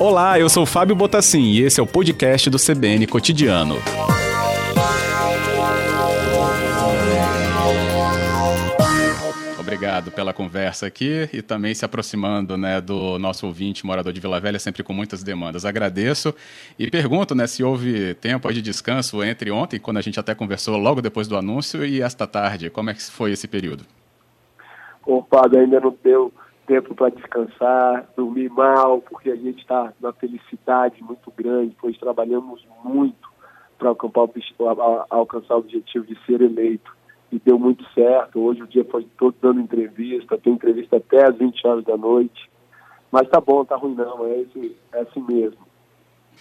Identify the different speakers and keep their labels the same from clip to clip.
Speaker 1: Olá, eu sou Fábio Botassin e esse é o podcast do CBN Cotidiano. Obrigado pela conversa aqui e também se aproximando né, do nosso ouvinte, morador de Vila Velha, sempre com muitas demandas. Agradeço e pergunto né, se houve tempo de descanso entre ontem, quando a gente até conversou logo depois do anúncio, e esta tarde. Como é que foi esse período?
Speaker 2: Fábio, ainda não deu tempo para descansar, dormir mal, porque a gente está numa felicidade muito grande, pois trabalhamos muito para alcançar o objetivo de ser eleito. E deu muito certo. Hoje o dia foi todo dando entrevista, tem entrevista até às 20 horas da noite. Mas tá bom, tá ruim não, é, esse, é assim mesmo.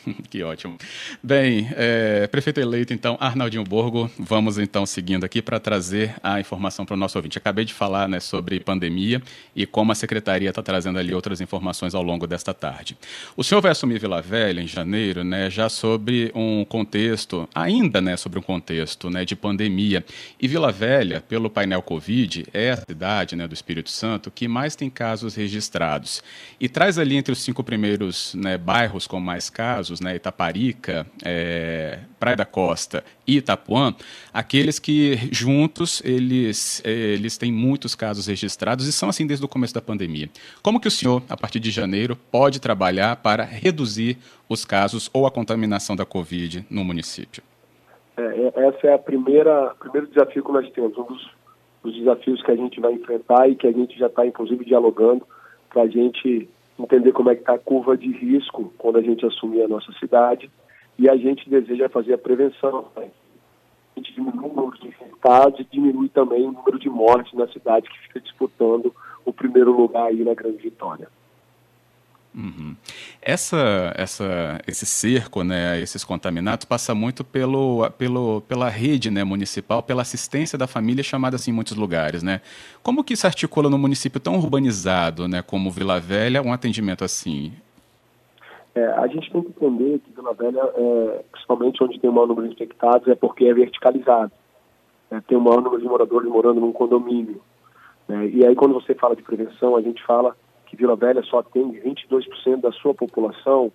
Speaker 1: que ótimo. Bem, é, prefeito eleito, então, Arnaldinho Borgo, vamos então seguindo aqui para trazer a informação para o nosso ouvinte. Acabei de falar né, sobre pandemia e como a secretaria está trazendo ali outras informações ao longo desta tarde. O senhor vai assumir Vila Velha em janeiro, né, já sobre um contexto, ainda né, sobre um contexto né, de pandemia. E Vila Velha, pelo painel Covid, é a cidade né, do Espírito Santo que mais tem casos registrados. E traz ali entre os cinco primeiros né, bairros com mais casos casos, né, Itaparica, é, Praia da Costa e Itapuã, aqueles que juntos eles, eles têm muitos casos registrados e são assim desde o começo da pandemia. Como que o senhor, a partir de janeiro, pode trabalhar para reduzir os casos ou a contaminação da Covid no município?
Speaker 2: É, é essa é a primeira primeiro desafio que nós temos, um dos, dos desafios que a gente vai enfrentar e que a gente já está inclusive dialogando para a gente entender como é que está a curva de risco quando a gente assumir a nossa cidade e a gente deseja fazer a prevenção. Né? A gente diminui o número de infectados e diminui também o número de mortes na cidade que fica disputando o primeiro lugar aí na Grande Vitória.
Speaker 1: Uhum. Essa, essa, esse cerco, né, esses contaminados, passa muito pelo, pelo, pela rede né, municipal, pela assistência da família, chamada assim em muitos lugares. Né? Como que se articula no município tão urbanizado né, como Vila Velha um atendimento assim?
Speaker 2: É, a gente tem que entender que Vila Velha, é, principalmente onde tem o maior número de infectados, é porque é verticalizado. É, tem o maior número de moradores morando num condomínio. Né? E aí, quando você fala de prevenção, a gente fala que Vila Velha só atende 22% da sua população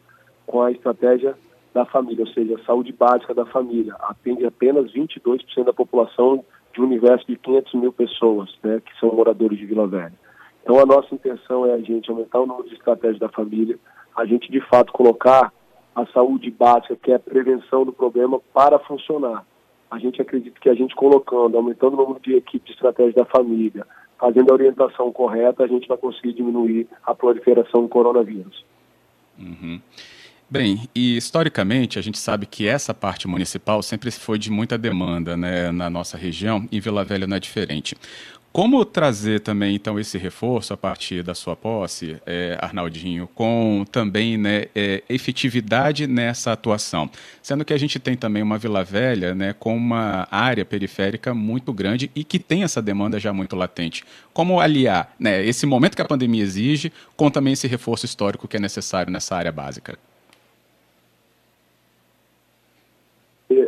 Speaker 2: com a estratégia da família, ou seja, a saúde básica da família. Atende apenas 22% da população de um universo de 500 mil pessoas, né, que são moradores de Vila Velha. Então, a nossa intenção é a gente aumentar o número de estratégias da família, a gente, de fato, colocar a saúde básica, que é a prevenção do problema, para funcionar. A gente acredita que a gente colocando, aumentando o número de equipe de estratégia da família, fazendo a orientação correta, a gente vai conseguir diminuir a proliferação do coronavírus.
Speaker 1: Uhum. Bem, e historicamente a gente sabe que essa parte municipal sempre foi de muita demanda né, na nossa região, e Vila Velha não é diferente. Como trazer também, então, esse reforço a partir da sua posse, é, Arnaldinho, com também né, é, efetividade nessa atuação? Sendo que a gente tem também uma Vila Velha né, com uma área periférica muito grande e que tem essa demanda já muito latente. Como aliar né, esse momento que a pandemia exige com também esse reforço histórico que é necessário nessa área básica?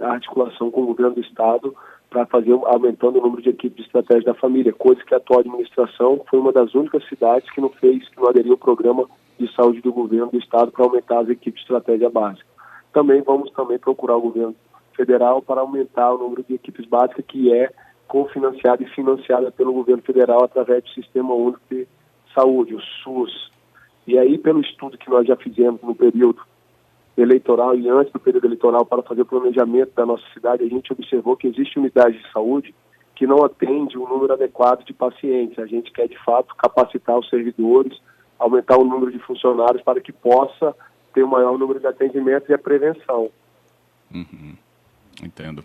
Speaker 2: A articulação com o governo do Estado para fazer aumentando o número de equipes de estratégia da família, coisa que a atual administração foi uma das únicas cidades que não fez, que não aderiu ao programa de saúde do governo do estado para aumentar as equipes de estratégia básica. Também vamos também procurar o governo federal para aumentar o número de equipes básicas que é cofinanciada e financiada pelo governo federal através do Sistema Único de Saúde, o SUS. E aí, pelo estudo que nós já fizemos no período eleitoral e antes do período eleitoral para fazer o planejamento da nossa cidade, a gente observou que existe unidade de saúde que não atende o número adequado de pacientes. A gente quer, de fato, capacitar os servidores, aumentar o número de funcionários para que possa ter um maior número de atendimentos e a prevenção.
Speaker 1: Uhum. Entendo.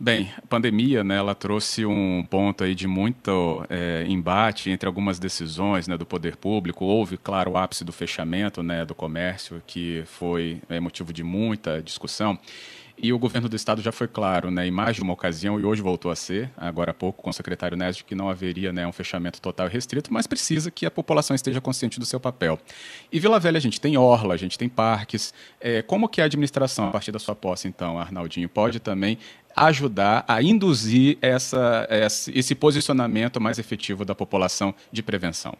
Speaker 1: Bem, a pandemia, né, ela trouxe um ponto aí de muito é, embate entre algumas decisões, né, do poder público. Houve, claro, o ápice do fechamento, né, do comércio, que foi é, motivo de muita discussão. E o governo do estado já foi claro, né, em mais de uma ocasião, e hoje voltou a ser, agora há pouco, com o secretário Nésio, que não haveria né, um fechamento total e restrito, mas precisa que a população esteja consciente do seu papel. E Vila Velha, a gente tem orla, a gente tem parques. É, como que a administração, a partir da sua posse, então, Arnaldinho, pode também ajudar a induzir essa, esse posicionamento mais efetivo da população de prevenção?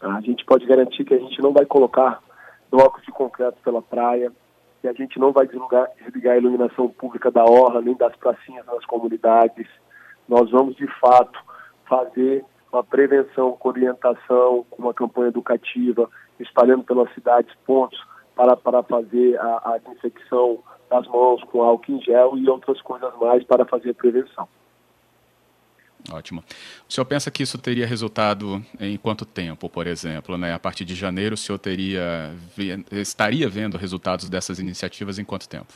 Speaker 2: A gente pode garantir que a gente não vai colocar blocos de concreto pela praia, que a gente não vai desligar, desligar a iluminação pública da orla, nem das pracinhas nas comunidades. Nós vamos, de fato, fazer uma prevenção com orientação, com uma campanha educativa, espalhando pelas cidades pontos para, para fazer a, a desinfecção das mãos com álcool em gel e outras coisas mais para fazer prevenção.
Speaker 1: Ótimo. O senhor pensa que isso teria resultado em quanto tempo, por exemplo? Né? A partir de janeiro, o senhor teria, estaria vendo resultados dessas iniciativas em quanto tempo?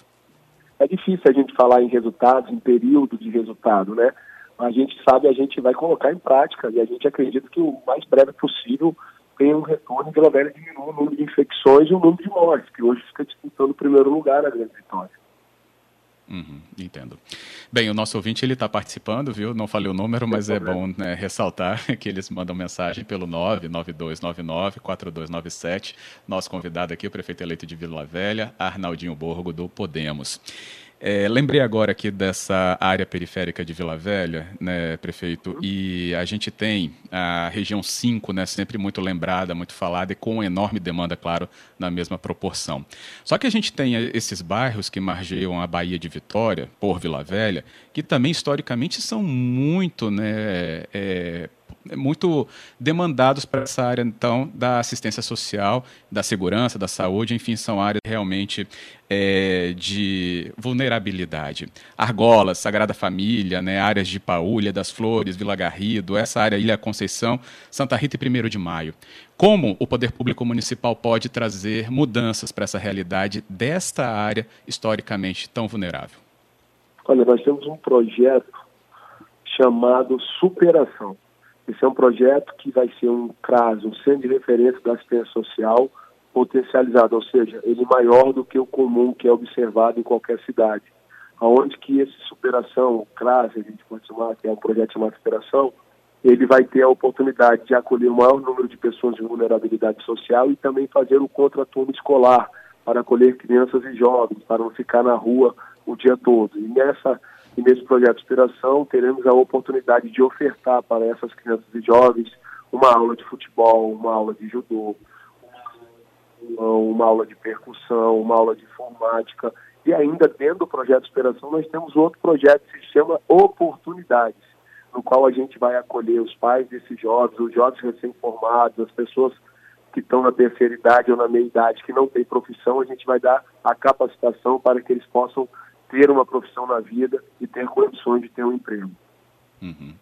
Speaker 2: É difícil a gente falar em resultados, em período de resultado, né? A gente sabe, a gente vai colocar em prática e a gente acredita que o mais breve possível tenha um retorno Vila Velha diminua o número de infecções e o número de mortes, que hoje fica disputando o primeiro lugar a grande vitória.
Speaker 1: Uhum, entendo. Bem, o nosso ouvinte ele está participando, viu? Não falei o número, mas é bom né, ressaltar que eles mandam mensagem pelo 99299-4297. Nosso convidado aqui, o prefeito eleito de Vila Velha, Arnaldinho Borgo, do Podemos. É, lembrei agora aqui dessa área periférica de Vila Velha, né, prefeito, e a gente tem a região 5, né, sempre muito lembrada, muito falada e com enorme demanda, claro, na mesma proporção. Só que a gente tem esses bairros que margeiam a Baía de Vitória, por Vila Velha, que também historicamente são muito né, é, muito demandados para essa área, então, da assistência social, da segurança, da saúde, enfim, são áreas realmente é, de vulnerabilidade. Argolas, Sagrada Família, né, áreas de Paúlia, das Flores, Vila Garrido, essa área Ilha Conceição, Santa Rita e 1 de Maio. Como o poder público municipal pode trazer mudanças para essa realidade desta área historicamente tão vulnerável?
Speaker 2: Olha, nós temos um projeto chamado Superação. Esse é um projeto que vai ser um CRAS, um Centro de Referência da Assistência Social potencializado, ou seja, ele maior do que o comum que é observado em qualquer cidade. Aonde que esse superação, o CRAS, a gente pode chamar, que é um projeto chamado superação, ele vai ter a oportunidade de acolher o maior número de pessoas de vulnerabilidade social e também fazer o contraturno escolar para acolher crianças e jovens, para não ficar na rua o dia todo. E nessa e nesse projeto Inspiração teremos a oportunidade de ofertar para essas crianças e jovens uma aula de futebol, uma aula de judô, uma aula de percussão, uma aula de informática. E ainda dentro do projeto Inspiração nós temos outro projeto que se chama Oportunidades, no qual a gente vai acolher os pais desses jovens, os jovens recém-formados, as pessoas que estão na terceira idade ou na meia idade que não têm profissão, a gente vai dar a capacitação para que eles possam ter uma profissão na vida e ter condições de ter um emprego.
Speaker 1: Uhum.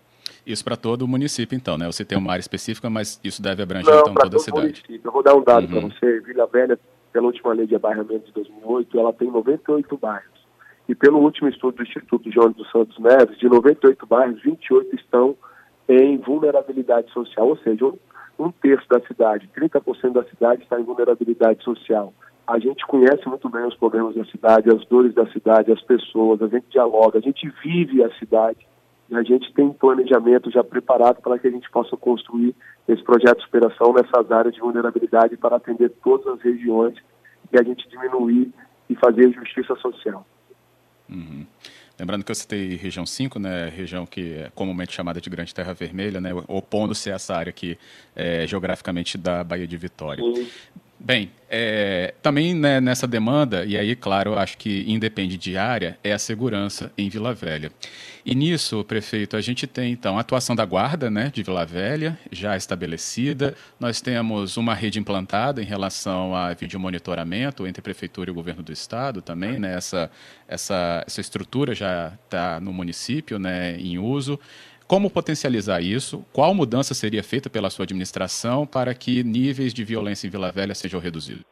Speaker 1: Isso para todo o município, então, né? Você tem uma área específica, mas isso deve abranger Não, então toda a cidade. Município.
Speaker 2: Eu vou dar um dado uhum. para você. Vila Velha, pela última lei de abarramento de 2008, ela tem 98 bairros. E pelo último estudo do Instituto João dos Santos Neves, de 98 bairros, 28 estão em vulnerabilidade social, ou seja, um, um terço da cidade, 30% da cidade está em vulnerabilidade social a gente conhece muito bem os problemas da cidade, as dores da cidade, as pessoas, a gente dialoga, a gente vive a cidade e a gente tem planejamento já preparado para que a gente possa construir esse projeto de superação nessas áreas de vulnerabilidade para atender todas as regiões e a gente diminuir e fazer justiça social.
Speaker 1: Uhum. Lembrando que eu citei região 5, né, região que é comumente chamada de Grande Terra Vermelha, né, opondo-se a essa área aqui é, geograficamente da Baía de Vitória. Sim. Bem, é, também né, nessa demanda, e aí, claro, acho que independe de área, é a segurança em Vila Velha. E nisso, prefeito, a gente tem então a atuação da guarda né, de Vila Velha, já estabelecida. Nós temos uma rede implantada em relação a videomonitoramento entre prefeitura e governo do estado também. Né, essa, essa, essa estrutura já está no município né, em uso. Como potencializar isso? Qual mudança seria feita pela sua administração para que níveis de violência em Vila Velha sejam reduzidos?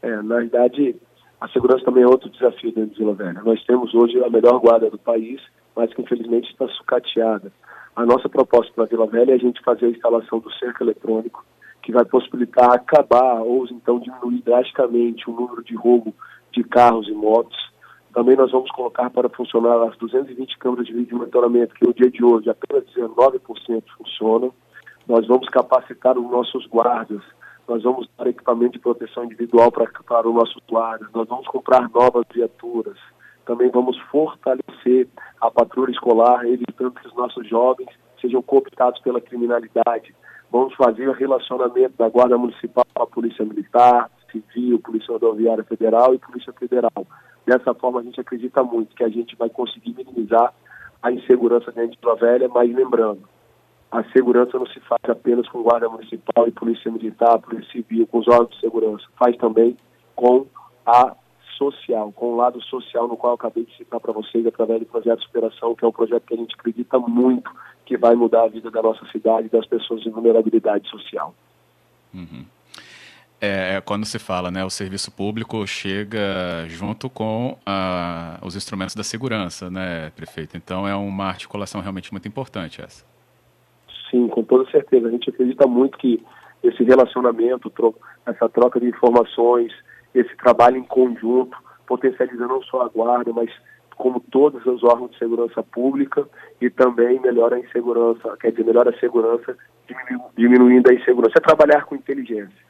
Speaker 2: É, na verdade, a segurança também é outro desafio dentro de Vila Velha. Nós temos hoje a melhor guarda do país, mas que infelizmente está sucateada. A nossa proposta para Vila Velha é a gente fazer a instalação do cerco eletrônico, que vai possibilitar acabar ou então diminuir drasticamente o número de roubo de carros e motos também nós vamos colocar para funcionar as 220 câmeras de vídeo monitoramento, que no dia de hoje apenas 19% funcionam. Nós vamos capacitar os nossos guardas, nós vamos dar equipamento de proteção individual para, para os nossos guardas, nós vamos comprar novas viaturas. Também vamos fortalecer a patrulha escolar, evitando que os nossos jovens sejam cooptados pela criminalidade. Vamos fazer o relacionamento da Guarda Municipal com a Polícia Militar, Civil, Polícia Rodoviária Federal e Polícia Federal. Dessa forma, a gente acredita muito que a gente vai conseguir minimizar a insegurança dentro de Vila Velha, mas lembrando, a segurança não se faz apenas com Guarda Municipal e Polícia Militar, Polícia Civil, com os órgãos de segurança, faz também com a social, com o lado social no qual eu acabei de citar para vocês através do projeto de superação, que é um projeto que a gente acredita muito que vai mudar a vida da nossa cidade e das pessoas em vulnerabilidade social.
Speaker 1: Uhum. É, é, quando se fala, né, o serviço público chega junto com uh, os instrumentos da segurança, né, prefeito? Então é uma articulação realmente muito importante essa.
Speaker 2: Sim, com toda certeza. A gente acredita muito que esse relacionamento, essa troca de informações, esse trabalho em conjunto, potencializa não só a guarda, mas como todos os órgãos de segurança pública e também melhora a insegurança, quer dizer, melhora a segurança, diminuindo a insegurança. É trabalhar com inteligência.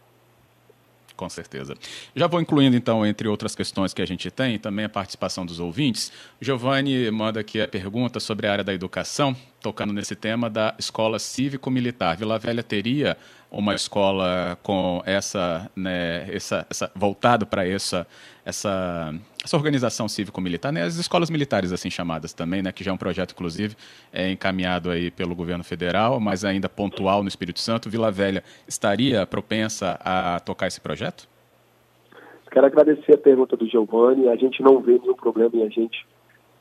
Speaker 1: Com certeza. Já vou incluindo, então, entre outras questões que a gente tem, também a participação dos ouvintes. Giovanni manda aqui a pergunta sobre a área da educação, tocando nesse tema da escola cívico-militar. Vila Velha teria uma escola com essa, né, essa, essa voltado para essa, essa, essa organização cívico-militar, né, as escolas militares assim chamadas também, né, que já é um projeto inclusive é encaminhado aí pelo governo federal, mas ainda pontual no Espírito Santo. Vila Velha estaria propensa a tocar esse projeto?
Speaker 2: Quero agradecer a pergunta do Giovanni. A gente não vê nenhum problema em a gente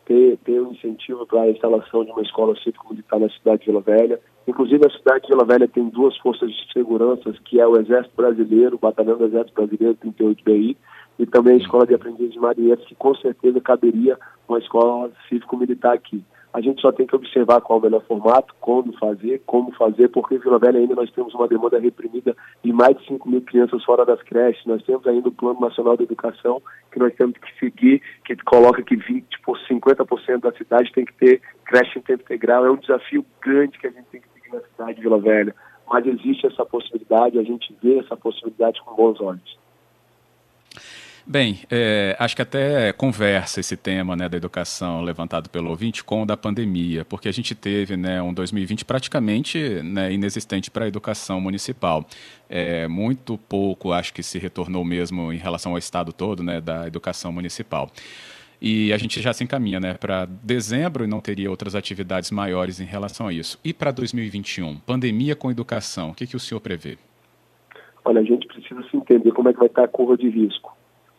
Speaker 2: ter, ter um incentivo para a instalação de uma escola cívico-militar na cidade de Vila Velha. Inclusive, a cidade de Vila Velha tem duas forças de segurança, que é o Exército Brasileiro, o Batalhão do Exército Brasileiro 38BI, e também a Escola de Aprendizes de Marinheiros, que com certeza caberia uma escola cívico-militar aqui. A gente só tem que observar qual é o melhor formato, como fazer, como fazer, porque em Vila Velha ainda nós temos uma demanda reprimida de mais de 5 mil crianças fora das creches. Nós temos ainda o Plano Nacional de Educação, que nós temos que seguir, que coloca que 20 por 50% da cidade tem que ter creche em tempo integral. É um desafio grande que a gente tem que seguir na cidade de Vila Velha. Mas existe essa possibilidade, a gente vê essa possibilidade com bons olhos.
Speaker 1: Bem, é, acho que até conversa esse tema né, da educação levantado pelo ouvinte com o da pandemia, porque a gente teve né, um 2020 praticamente né, inexistente para a educação municipal. É, muito pouco acho que se retornou mesmo em relação ao estado todo né, da educação municipal. E a gente já se encaminha né, para dezembro e não teria outras atividades maiores em relação a isso. E para 2021, pandemia com educação, o que, que o senhor prevê?
Speaker 2: Olha, a gente precisa se entender como é que vai estar a curva de risco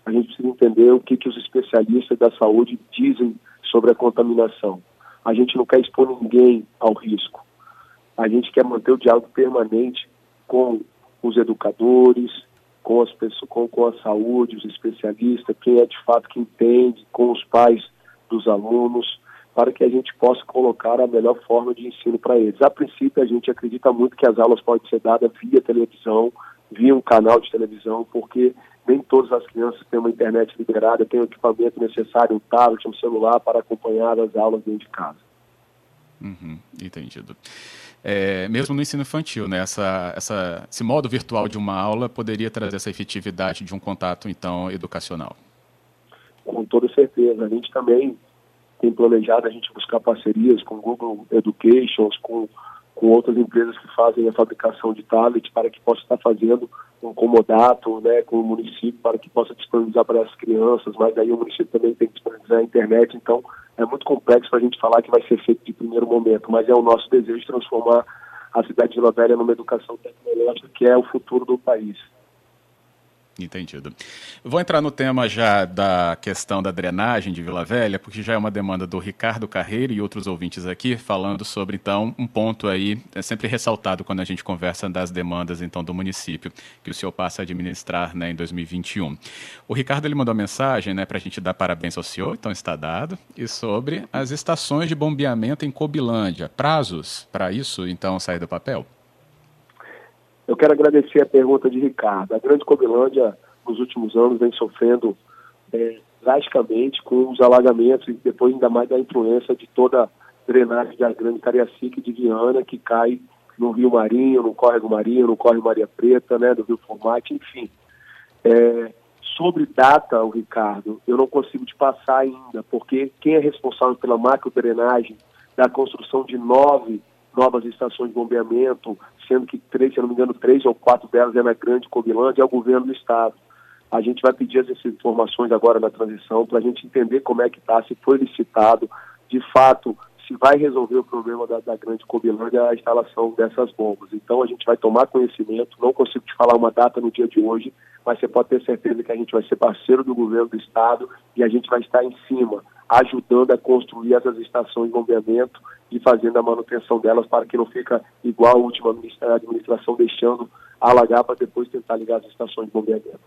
Speaker 2: a gente precisa entender o que, que os especialistas da saúde dizem sobre a contaminação. A gente não quer expor ninguém ao risco. A gente quer manter o diálogo permanente com os educadores, com, as pessoas, com, com a saúde, os especialistas, quem é de fato que entende, com os pais dos alunos, para que a gente possa colocar a melhor forma de ensino para eles. A princípio, a gente acredita muito que as aulas podem ser dadas via televisão, via um canal de televisão, porque nem todas as crianças têm uma internet liberada, têm o equipamento necessário, um tablet, um celular para acompanhar as aulas dentro de casa.
Speaker 1: Uhum, entendido. É, mesmo no ensino infantil, né, essa, essa, esse modo virtual de uma aula poderia trazer essa efetividade de um contato, então, educacional?
Speaker 2: Com toda certeza. A gente também tem planejado a gente buscar parcerias com Google Education, com com outras empresas que fazem a fabricação de tablets para que possa estar fazendo um comodato né, com o município para que possa disponibilizar para as crianças, mas aí o município também tem que disponibilizar a internet, então é muito complexo para a gente falar que vai ser feito de primeiro momento, mas é o nosso desejo de transformar a cidade de Vila Velha numa educação tecnológica que é o futuro do país.
Speaker 1: Entendido. Vou entrar no tema já da questão da drenagem de Vila Velha, porque já é uma demanda do Ricardo Carreiro e outros ouvintes aqui, falando sobre, então, um ponto aí, é sempre ressaltado quando a gente conversa das demandas, então, do município, que o senhor passa a administrar, né, em 2021. O Ricardo, ele mandou mensagem, né, para a gente dar parabéns ao senhor, então está dado, e sobre as estações de bombeamento em Cobilândia. Prazos para isso, então, sair do papel?
Speaker 2: Eu quero agradecer a pergunta de Ricardo. A Grande Cobilândia, nos últimos anos, vem sofrendo é, drasticamente com os alagamentos e depois ainda mais da influência de toda a drenagem da Grande Cariacica e de Viana, que cai no Rio Marinho, no Córrego Marinho, no Córrego Maria Preta, né, do Rio Formate, enfim. É, sobre data, o Ricardo, eu não consigo te passar ainda, porque quem é responsável pela macro drenagem da construção de nove novas estações de bombeamento, sendo que três, se não me engano, três ou quatro delas é na Grande Cobilândia, é o governo do estado. A gente vai pedir essas informações agora na transição para a gente entender como é que está, se foi licitado, de fato, se vai resolver o problema da, da Grande Cobilândia a instalação dessas bombas. Então a gente vai tomar conhecimento, não consigo te falar uma data no dia de hoje, mas você pode ter certeza que a gente vai ser parceiro do governo do estado e a gente vai estar em cima, ajudando a construir essas estações de bombeamento e fazendo a manutenção delas para que não fica igual a última administração deixando alagar para depois tentar ligar as estações de bombeamento.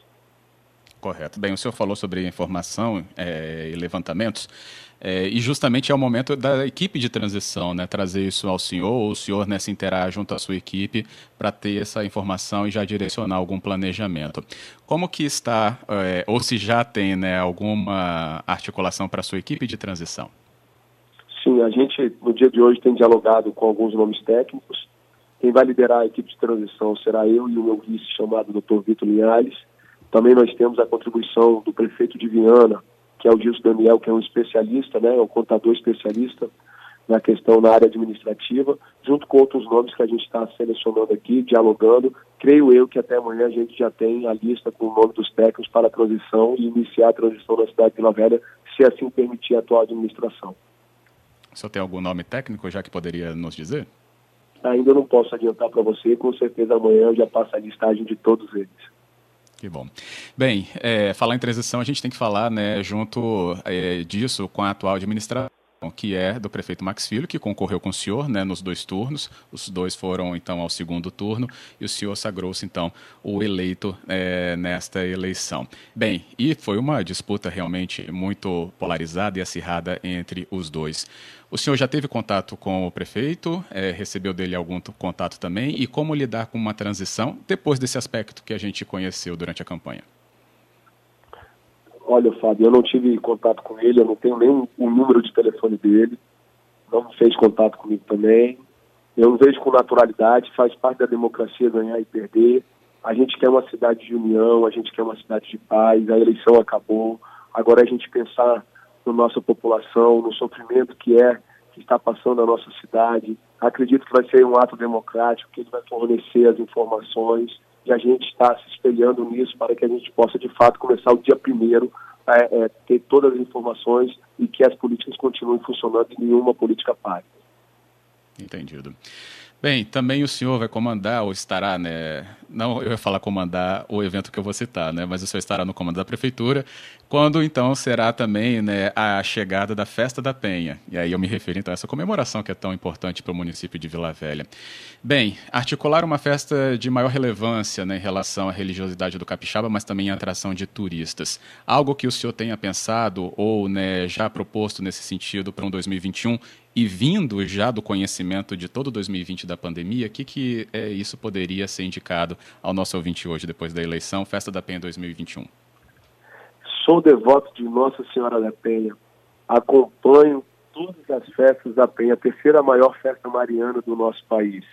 Speaker 1: Correto. Bem, o senhor falou sobre informação é, e levantamentos, é, e justamente é o momento da equipe de transição, né? Trazer isso ao senhor, ou o senhor né, se interar junto à sua equipe para ter essa informação e já direcionar algum planejamento. Como que está, é, ou se já tem né, alguma articulação para a sua equipe de transição?
Speaker 2: Sim, a gente no dia de hoje tem dialogado com alguns nomes técnicos. Quem vai liderar a equipe de transição será eu e o meu vice chamado Dr. Vitor Linhares também nós temos a contribuição do prefeito de Viana, que é o Gilson Daniel, que é um especialista, né, é um contador especialista na questão na área administrativa, junto com outros nomes que a gente está selecionando aqui, dialogando. Creio eu que até amanhã a gente já tem a lista com o nome dos técnicos para a transição e iniciar a transição na cidade de Vila Velha, se assim permitir a atual administração.
Speaker 1: O senhor tem algum nome técnico já que poderia nos dizer?
Speaker 2: Ainda não posso adiantar para você, com certeza amanhã eu já passo a listagem de todos eles.
Speaker 1: Que bom. Bem, é, falar em transição, a gente tem que falar né, junto é, disso com a atual administração que é do prefeito Max Filho, que concorreu com o senhor né, nos dois turnos. Os dois foram, então, ao segundo turno e o senhor sagrou-se, então, o eleito é, nesta eleição. Bem, e foi uma disputa realmente muito polarizada e acirrada entre os dois. O senhor já teve contato com o prefeito? É, recebeu dele algum contato também? E como lidar com uma transição depois desse aspecto que a gente conheceu durante a campanha?
Speaker 2: Olha, Fábio, eu não tive contato com ele, eu não tenho nem o número de telefone dele, não fez contato comigo também. Eu vejo com naturalidade, faz parte da democracia ganhar e perder. A gente quer uma cidade de união, a gente quer uma cidade de paz, a eleição acabou. Agora a gente pensar na nossa população, no sofrimento que é, que está passando na nossa cidade. Acredito que vai ser um ato democrático, que ele vai fornecer as informações e a gente está se espelhando nisso para que a gente possa, de fato, começar o dia primeiro é, é, ter todas as informações e que as políticas continuem funcionando e nenhuma política pare.
Speaker 1: Entendido. Bem, também o senhor vai comandar ou estará, né? Não, eu ia falar comandar o evento que eu vou citar, né? Mas o senhor estará no comando da prefeitura, quando então será também, né, a chegada da Festa da Penha. E aí eu me refiro então a essa comemoração que é tão importante para o município de Vila Velha. Bem, articular uma festa de maior relevância né, em relação à religiosidade do capixaba, mas também a atração de turistas. Algo que o senhor tenha pensado ou né, já proposto nesse sentido para um 2021 e vindo já do conhecimento de todo 2020 da pandemia, o que, que é, isso poderia ser indicado ao nosso ouvinte hoje, depois da eleição, Festa da Penha 2021?
Speaker 2: Sou devoto de Nossa Senhora da Penha. Acompanho todas as festas da Penha, a terceira maior festa mariana do nosso país.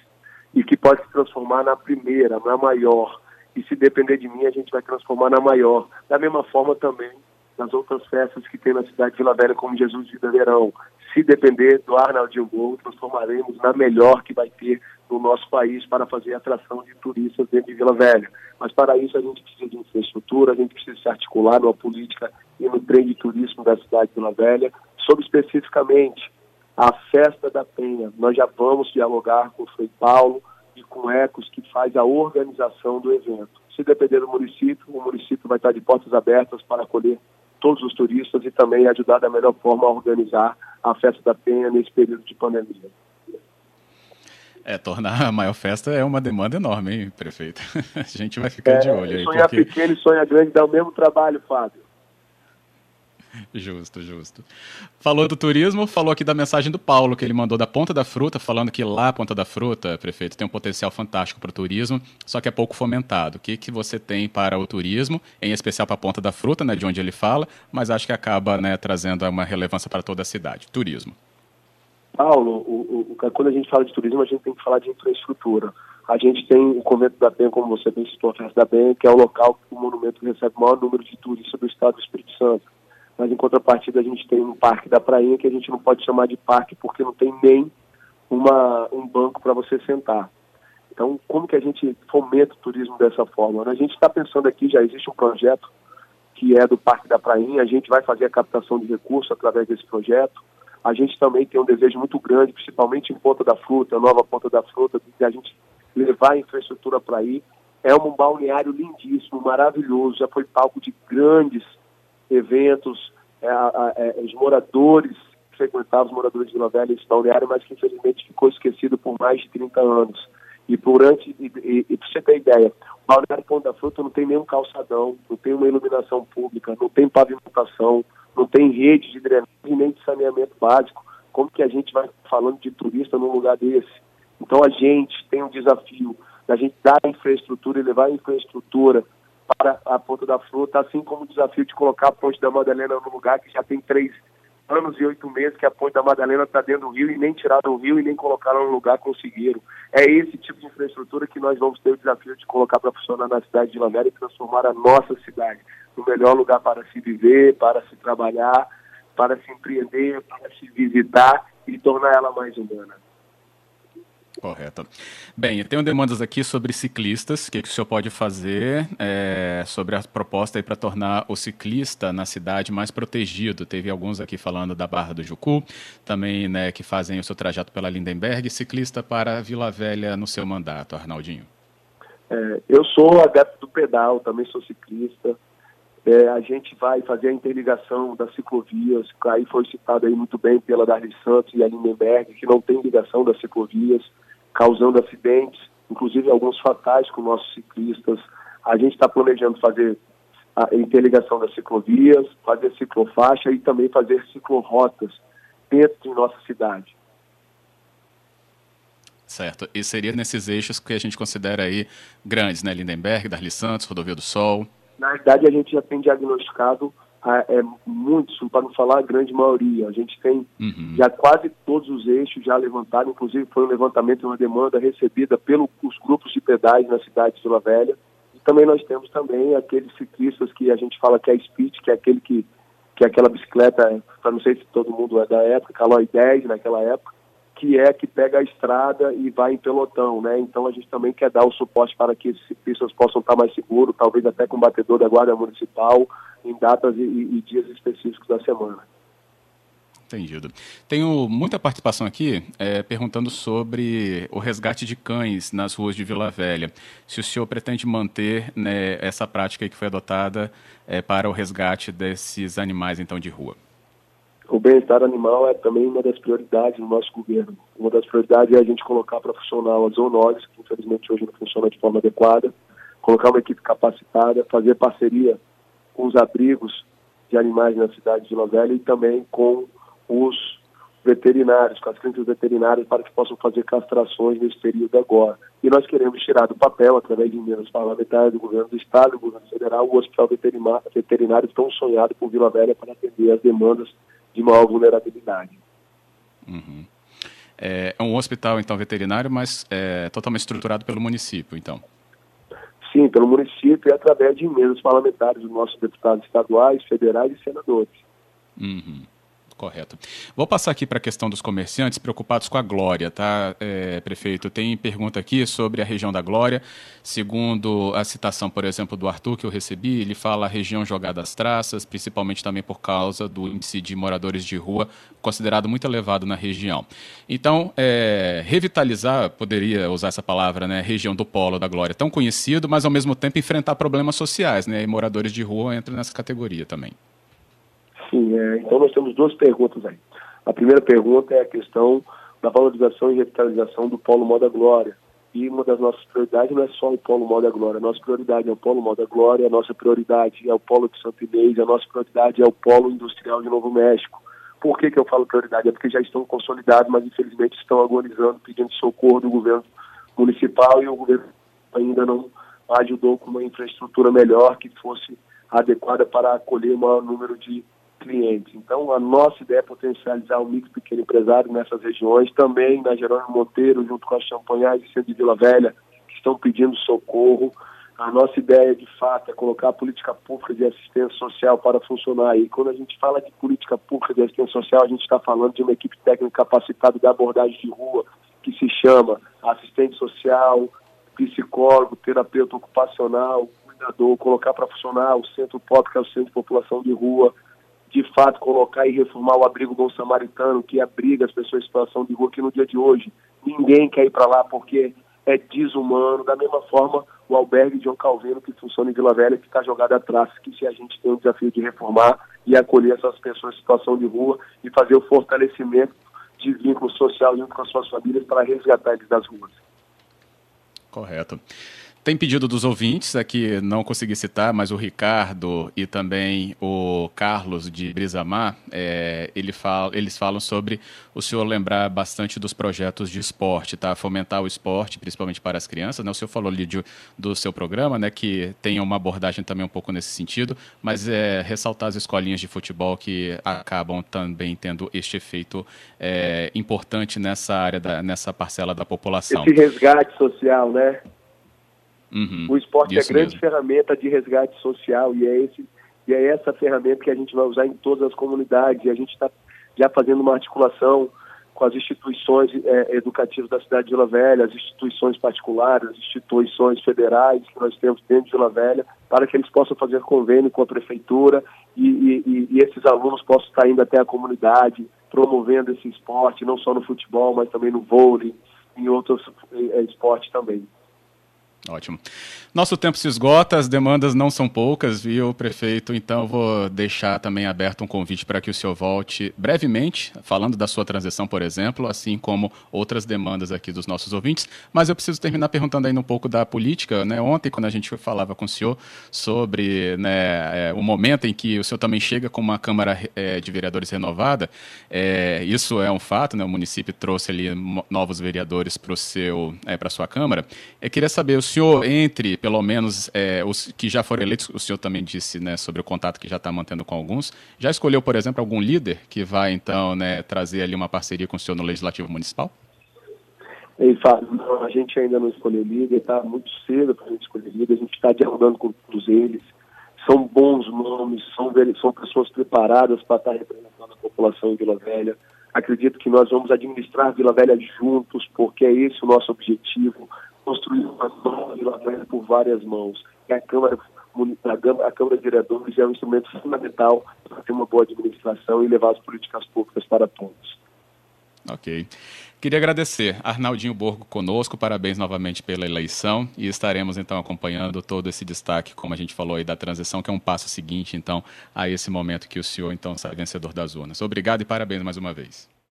Speaker 2: E que pode se transformar na primeira, na maior. E se depender de mim, a gente vai transformar na maior. Da mesma forma também nas outras festas que tem na cidade de Vila Velha, como Jesus de Verão, se depender do Arnaldinho Gol, transformaremos na melhor que vai ter no nosso país para fazer atração de turistas dentro de Vila Velha. Mas para isso a gente precisa de infraestrutura, a gente precisa se articular numa política e no trem de turismo da cidade de Vila Velha, sobre especificamente a festa da Penha. Nós já vamos dialogar com o Frei Paulo e com o Ecos, que faz a organização do evento. Se depender do município, o município vai estar de portas abertas para acolher todos os turistas e também ajudar da melhor forma a organizar a festa da Penha nesse período de pandemia.
Speaker 1: É, tornar a maior festa é uma demanda enorme, hein, prefeito? A gente vai ficar
Speaker 2: é,
Speaker 1: de olho aí.
Speaker 2: Sonhar porque... pequeno e sonhar grande dá o mesmo trabalho, Fábio.
Speaker 1: Justo, justo. Falou do turismo, falou aqui da mensagem do Paulo, que ele mandou da Ponta da Fruta, falando que lá a Ponta da Fruta, prefeito, tem um potencial fantástico para o turismo, só que é pouco fomentado. O que, que você tem para o turismo, em especial para a Ponta da Fruta, né, de onde ele fala, mas acho que acaba né, trazendo uma relevância para toda a cidade. Turismo.
Speaker 2: Paulo, o, o, quando a gente fala de turismo, a gente tem que falar de infraestrutura. A gente tem o Convento da Penha, como você bem citou, a Festa da Penha, que é o local que o monumento recebe o maior número de turistas do estado do Espírito Santo mas em contrapartida a gente tem um parque da Prainha que a gente não pode chamar de parque porque não tem nem uma, um banco para você sentar. Então, como que a gente fomenta o turismo dessa forma? A gente está pensando aqui, já existe um projeto que é do Parque da Prainha, a gente vai fazer a captação de recursos através desse projeto. A gente também tem um desejo muito grande, principalmente em Ponta da Fruta, nova Ponta da Fruta, de a gente levar a infraestrutura para aí. É um balneário lindíssimo, maravilhoso, já foi palco de grandes eventos, é, é, os moradores frequentavam os moradores de Vila Velha esse balneário, mas que infelizmente ficou esquecido por mais de 30 anos. E por antes, e, e, e para você ter ideia, o Balneário Pão da Fruta não tem nenhum calçadão, não tem uma iluminação pública, não tem pavimentação, não tem rede de drenagem nem de saneamento básico. Como que a gente vai falando de turista num lugar desse? Então a gente tem um desafio da gente dar infraestrutura e levar infraestrutura para a Ponta da Fruta, assim como o desafio de colocar a Ponte da Madalena no lugar que já tem três anos e oito meses que a Ponte da Madalena está dentro do rio e nem tiraram o rio e nem colocaram no lugar, conseguiram. É esse tipo de infraestrutura que nós vamos ter o desafio de colocar para funcionar na cidade de Lamera e transformar a nossa cidade no melhor lugar para se viver, para se trabalhar, para se empreender, para se visitar e tornar ela mais humana.
Speaker 1: Correto. Bem, eu tenho demandas aqui sobre ciclistas, o que, que o senhor pode fazer é, sobre a proposta para tornar o ciclista na cidade mais protegido. Teve alguns aqui falando da Barra do Jucu, também né, que fazem o seu trajeto pela Lindenberg, ciclista para Vila Velha no seu mandato, Arnaldinho.
Speaker 2: É, eu sou adepto do pedal, também sou ciclista. É, a gente vai fazer a interligação das ciclovias, que aí foi citado aí muito bem pela Darli Santos e a Lindenberg, que não tem ligação das ciclovias causando acidentes, inclusive alguns fatais com nossos ciclistas. A gente está planejando fazer a interligação das ciclovias, fazer ciclofaixa e também fazer ciclorotas dentro de nossa cidade.
Speaker 1: Certo. E seria nesses eixos que a gente considera aí grandes, né? Lindenberg, Darli Santos, Rodovia do Sol.
Speaker 2: Na verdade, a gente já tem diagnosticado é, muitos, para não falar a grande maioria. A gente tem uhum. já quase todos os eixos já levantados, inclusive foi um levantamento e uma demanda recebida pelos grupos de pedais na cidade de Vila Velha. E também nós temos também aqueles ciclistas que a gente fala que é speed, que é aquele que, que é aquela bicicleta, não sei se todo mundo é da época, Caloi 10 naquela época, que é que pega a estrada e vai em pelotão, né? Então a gente também quer dar o suporte para que esses ciclistas possam estar mais seguros, talvez até com o batedor da Guarda Municipal, em datas e, e dias específicos da semana.
Speaker 1: Entendido. Tenho muita participação aqui é, perguntando sobre o resgate de cães nas ruas de Vila Velha. Se o senhor pretende manter né, essa prática que foi adotada é, para o resgate desses animais então de rua.
Speaker 2: O bem-estar animal é também uma das prioridades do nosso governo. Uma das prioridades é a gente colocar para funcionar as zoonoses, que infelizmente hoje não funciona de forma adequada, colocar uma equipe capacitada, fazer parceria com os abrigos de animais na cidade de Vila Velha e também com os veterinários, com as clínicas veterinárias, para que possam fazer castrações nesse período agora. E nós queremos tirar do papel, através de emendas parlamentares do governo do Estado, do governo federal, o hospital veterinário tão sonhado por Vila Velha para atender as demandas de maior vulnerabilidade.
Speaker 1: Uhum. É, é um hospital, então, veterinário, mas é totalmente estruturado pelo município, então?
Speaker 2: Sim, pelo município e através de emendas parlamentares dos nossos deputados estaduais, federais e senadores.
Speaker 1: Uhum. Correto. Vou passar aqui para a questão dos comerciantes preocupados com a Glória, tá, é, prefeito? Tem pergunta aqui sobre a região da Glória. Segundo a citação, por exemplo, do Arthur que eu recebi, ele fala a região jogada às traças, principalmente também por causa do índice de moradores de rua considerado muito elevado na região. Então, é, revitalizar, poderia usar essa palavra, né, região do polo da Glória, tão conhecido, mas ao mesmo tempo enfrentar problemas sociais, né, e moradores de rua entram nessa categoria também.
Speaker 2: Sim, é, então nós temos duas perguntas aí. A primeira pergunta é a questão da valorização e revitalização do Polo Moda Glória. E uma das nossas prioridades não é só o Polo Moda Glória, a nossa prioridade é o Polo Moda Glória, a nossa prioridade é o Polo de Santo Inês, a nossa prioridade é o Polo Industrial de Novo México. Por que, que eu falo prioridade? É porque já estão consolidados, mas infelizmente estão agonizando, pedindo socorro do governo municipal e o governo ainda não ajudou com uma infraestrutura melhor que fosse adequada para acolher o maior número de cliente. Então, a nossa ideia é potencializar o micro pequeno empresário nessas regiões, também na Jerônimo Monteiro, junto com a Champanhais e Centro de Vila Velha, que estão pedindo socorro. A nossa ideia, de fato, é colocar a política pública de assistência social para funcionar. E quando a gente fala de política pública de assistência social, a gente está falando de uma equipe técnica capacitada de abordagem de rua, que se chama assistente social, psicólogo, terapeuta ocupacional, cuidador, colocar para funcionar o Centro POP, que é o Centro de População de Rua, de fato colocar e reformar o abrigo Bom Samaritano, que abriga as pessoas em situação de rua, que no dia de hoje ninguém quer ir para lá porque é desumano. Da mesma forma, o albergue João Calvino, que funciona em Vila Velha, que está jogado atrás, que se a gente tem o desafio de reformar e acolher essas pessoas em situação de rua e fazer o fortalecimento de vínculo social junto com as suas famílias para resgatar eles das ruas.
Speaker 1: Correto. Tem pedido dos ouvintes, aqui não consegui citar, mas o Ricardo e também o Carlos de Brisamar, é, ele fala, eles falam sobre o senhor lembrar bastante dos projetos de esporte, tá? Fomentar o esporte, principalmente para as crianças. Né? O senhor falou ali de, do seu programa, né? Que tem uma abordagem também um pouco nesse sentido, mas é ressaltar as escolinhas de futebol que acabam também tendo este efeito é, importante nessa área, da, nessa parcela da população.
Speaker 2: Esse resgate social, né?
Speaker 1: Uhum,
Speaker 2: o esporte é grande mesmo. ferramenta de resgate social e é, esse, e é essa ferramenta que a gente vai usar em todas as comunidades. E a gente está já fazendo uma articulação com as instituições é, educativas da cidade de Vila Velha, as instituições particulares, as instituições federais que nós temos dentro de Vila Velha, para que eles possam fazer convênio com a prefeitura e, e, e esses alunos possam estar indo até a comunidade, promovendo esse esporte, não só no futebol, mas também no vôlei, em outros é, esportes também.
Speaker 1: Ótimo. Nosso tempo se esgota, as demandas não são poucas, viu, prefeito? Então, vou deixar também aberto um convite para que o senhor volte brevemente, falando da sua transição, por exemplo, assim como outras demandas aqui dos nossos ouvintes. Mas eu preciso terminar perguntando ainda um pouco da política. Né? Ontem, quando a gente falava com o senhor sobre né, é, o momento em que o senhor também chega com uma Câmara é, de Vereadores renovada, é, isso é um fato, né? o município trouxe ali novos vereadores para é, a sua Câmara. Eu queria saber, o senhor, entre pelo menos é, os que já foram eleitos, o senhor também disse né, sobre o contato que já está mantendo com alguns, já escolheu, por exemplo, algum líder que vai então né, trazer ali uma parceria com o senhor no Legislativo Municipal?
Speaker 2: Ei, Fábio, não, a gente ainda não escolheu líder, está muito cedo para a gente escolher líder, a gente está dialogando com todos eles, são bons nomes, são, são pessoas preparadas para estar tá representando a população de Vila Velha. Acredito que nós vamos administrar Vila Velha juntos, porque é esse o nosso objetivo construir uma Velha por várias mãos. E a Câmara, a Câmara de Vereadores é um instrumento fundamental para ter uma boa administração e levar as políticas públicas para todos.
Speaker 1: Ok. Queria agradecer Arnaldinho Borgo conosco, parabéns novamente pela eleição e estaremos então acompanhando todo esse destaque, como a gente falou aí, da transição, que é um passo seguinte então a esse momento que o senhor então sai vencedor das urnas. Obrigado e parabéns mais uma vez.